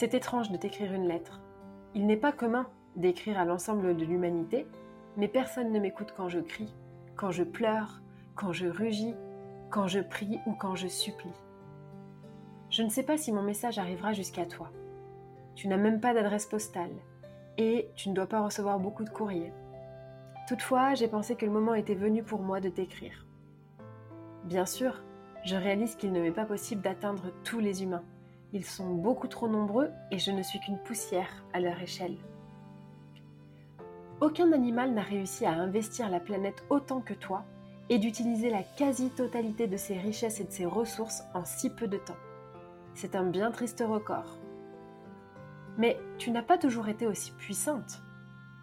c'est étrange de t'écrire une lettre. Il n'est pas commun d'écrire à l'ensemble de l'humanité, mais personne ne m'écoute quand je crie, quand je pleure, quand je rugis, quand je prie ou quand je supplie. Je ne sais pas si mon message arrivera jusqu'à toi. Tu n'as même pas d'adresse postale et tu ne dois pas recevoir beaucoup de courriers. Toutefois, j'ai pensé que le moment était venu pour moi de t'écrire. Bien sûr, je réalise qu'il ne m'est pas possible d'atteindre tous les humains. Ils sont beaucoup trop nombreux et je ne suis qu'une poussière à leur échelle. Aucun animal n'a réussi à investir la planète autant que toi et d'utiliser la quasi-totalité de ses richesses et de ses ressources en si peu de temps. C'est un bien triste record. Mais tu n'as pas toujours été aussi puissante.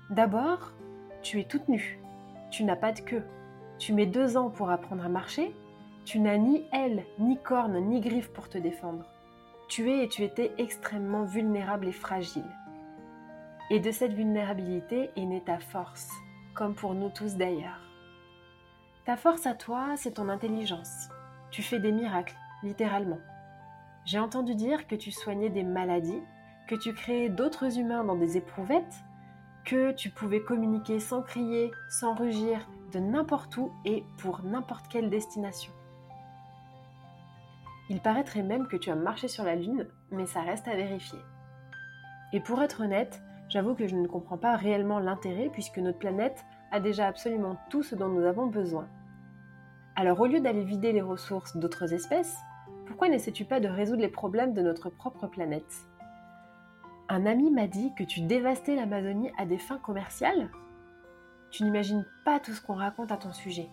D'abord, tu es toute nue. Tu n'as pas de queue. Tu mets deux ans pour apprendre à marcher. Tu n'as ni aile, ni cornes, ni griffes pour te défendre. Tu es et tu étais extrêmement vulnérable et fragile. Et de cette vulnérabilité est née ta force, comme pour nous tous d'ailleurs. Ta force à toi, c'est ton intelligence. Tu fais des miracles, littéralement. J'ai entendu dire que tu soignais des maladies, que tu créais d'autres humains dans des éprouvettes, que tu pouvais communiquer sans crier, sans rugir, de n'importe où et pour n'importe quelle destination. Il paraîtrait même que tu as marché sur la Lune, mais ça reste à vérifier. Et pour être honnête, j'avoue que je ne comprends pas réellement l'intérêt puisque notre planète a déjà absolument tout ce dont nous avons besoin. Alors au lieu d'aller vider les ressources d'autres espèces, pourquoi n'essaies-tu pas de résoudre les problèmes de notre propre planète? Un ami m'a dit que tu dévastais l'Amazonie à des fins commerciales? Tu n'imagines pas tout ce qu'on raconte à ton sujet.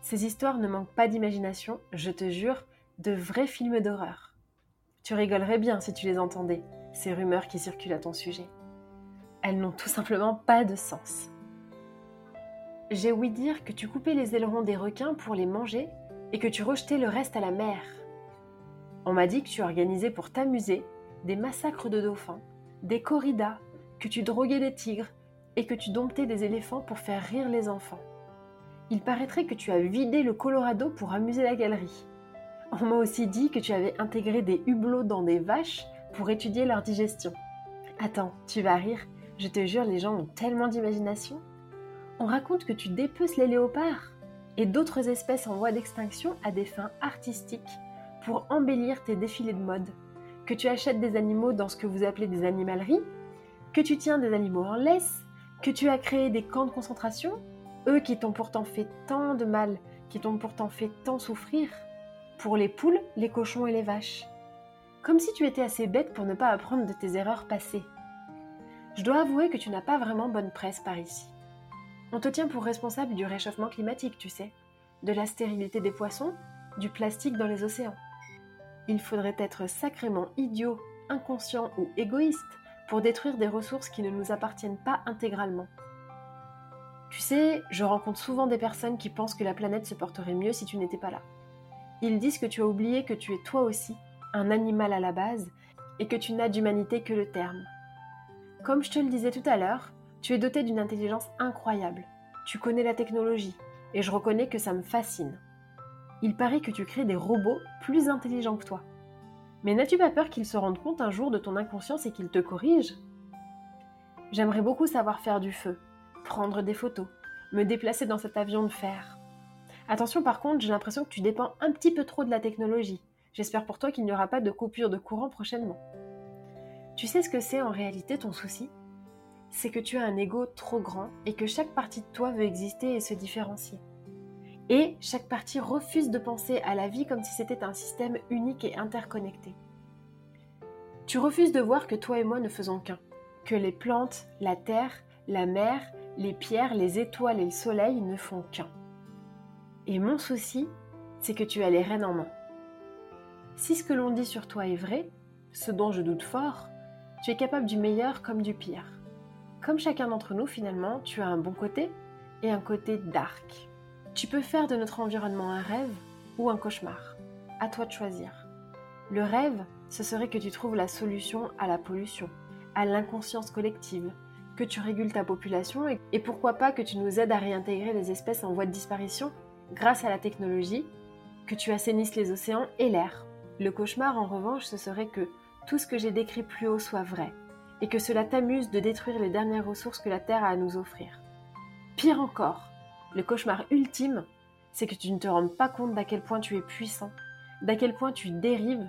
Ces histoires ne manquent pas d'imagination, je te jure, de vrais films d'horreur. Tu rigolerais bien si tu les entendais, ces rumeurs qui circulent à ton sujet. Elles n'ont tout simplement pas de sens. J'ai ouï dire que tu coupais les ailerons des requins pour les manger et que tu rejetais le reste à la mer. On m'a dit que tu organisais pour t'amuser des massacres de dauphins, des corridas, que tu droguais des tigres et que tu domptais des éléphants pour faire rire les enfants. Il paraîtrait que tu as vidé le Colorado pour amuser la galerie. On m'a aussi dit que tu avais intégré des hublots dans des vaches pour étudier leur digestion. Attends, tu vas rire, je te jure, les gens ont tellement d'imagination. On raconte que tu dépeces les léopards et d'autres espèces en voie d'extinction à des fins artistiques pour embellir tes défilés de mode, que tu achètes des animaux dans ce que vous appelez des animaleries, que tu tiens des animaux en laisse, que tu as créé des camps de concentration, eux qui t'ont pourtant fait tant de mal, qui t'ont pourtant fait tant souffrir, pour les poules, les cochons et les vaches. Comme si tu étais assez bête pour ne pas apprendre de tes erreurs passées. Je dois avouer que tu n'as pas vraiment bonne presse par ici. On te tient pour responsable du réchauffement climatique, tu sais, de la stérilité des poissons, du plastique dans les océans. Il faudrait être sacrément idiot, inconscient ou égoïste pour détruire des ressources qui ne nous appartiennent pas intégralement. Tu sais, je rencontre souvent des personnes qui pensent que la planète se porterait mieux si tu n'étais pas là. Ils disent que tu as oublié que tu es toi aussi, un animal à la base, et que tu n'as d'humanité que le terme. Comme je te le disais tout à l'heure, tu es doté d'une intelligence incroyable. Tu connais la technologie, et je reconnais que ça me fascine. Il paraît que tu crées des robots plus intelligents que toi. Mais n'as-tu pas peur qu'ils se rendent compte un jour de ton inconscience et qu'ils te corrigent? J'aimerais beaucoup savoir faire du feu, prendre des photos, me déplacer dans cet avion de fer. Attention par contre, j'ai l'impression que tu dépends un petit peu trop de la technologie. J'espère pour toi qu'il n'y aura pas de coupure de courant prochainement. Tu sais ce que c'est en réalité ton souci? C'est que tu as un ego trop grand et que chaque partie de toi veut exister et se différencier. Et chaque partie refuse de penser à la vie comme si c'était un système unique et interconnecté. Tu refuses de voir que toi et moi ne faisons qu'un, que les plantes, la terre, la mer, les pierres, les étoiles et le soleil ne font qu'un. Et mon souci, c'est que tu as les rênes en main. Si ce que l'on dit sur toi est vrai, ce dont je doute fort, tu es capable du meilleur comme du pire. Comme chacun d'entre nous, finalement, tu as un bon côté et un côté dark. Tu peux faire de notre environnement un rêve ou un cauchemar. À toi de choisir. Le rêve, ce serait que tu trouves la solution à la pollution, à l'inconscience collective, que tu régules ta population et pourquoi pas que tu nous aides à réintégrer les espèces en voie de disparition grâce à la technologie, que tu assainisses les océans et l'air. Le cauchemar, en revanche, ce serait que tout ce que j'ai décrit plus haut soit vrai, et que cela t'amuse de détruire les dernières ressources que la Terre a à nous offrir. Pire encore, le cauchemar ultime, c'est que tu ne te rends pas compte d'à quel point tu es puissant, d'à quel point tu dérives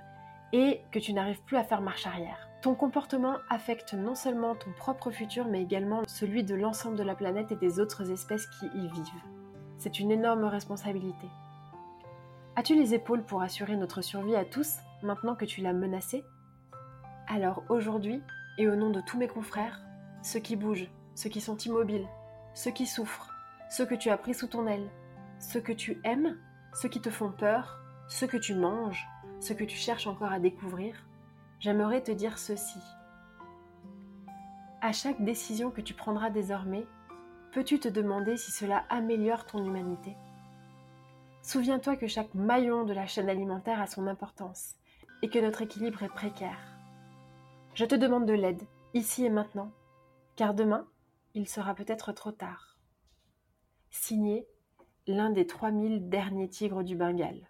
et que tu n'arrives plus à faire marche arrière. Ton comportement affecte non seulement ton propre futur, mais également celui de l'ensemble de la planète et des autres espèces qui y vivent. C'est une énorme responsabilité. As-tu les épaules pour assurer notre survie à tous maintenant que tu l'as menacé Alors aujourd'hui, et au nom de tous mes confrères, ceux qui bougent, ceux qui sont immobiles, ceux qui souffrent, ceux que tu as pris sous ton aile, ceux que tu aimes, ceux qui te font peur, ceux que tu manges, ceux que tu cherches encore à découvrir, j'aimerais te dire ceci. À chaque décision que tu prendras désormais, peux-tu te demander si cela améliore ton humanité? Souviens-toi que chaque maillon de la chaîne alimentaire a son importance et que notre équilibre est précaire. Je te demande de l'aide, ici et maintenant, car demain, il sera peut-être trop tard signé l'un des 3000 derniers tigres du Bengale.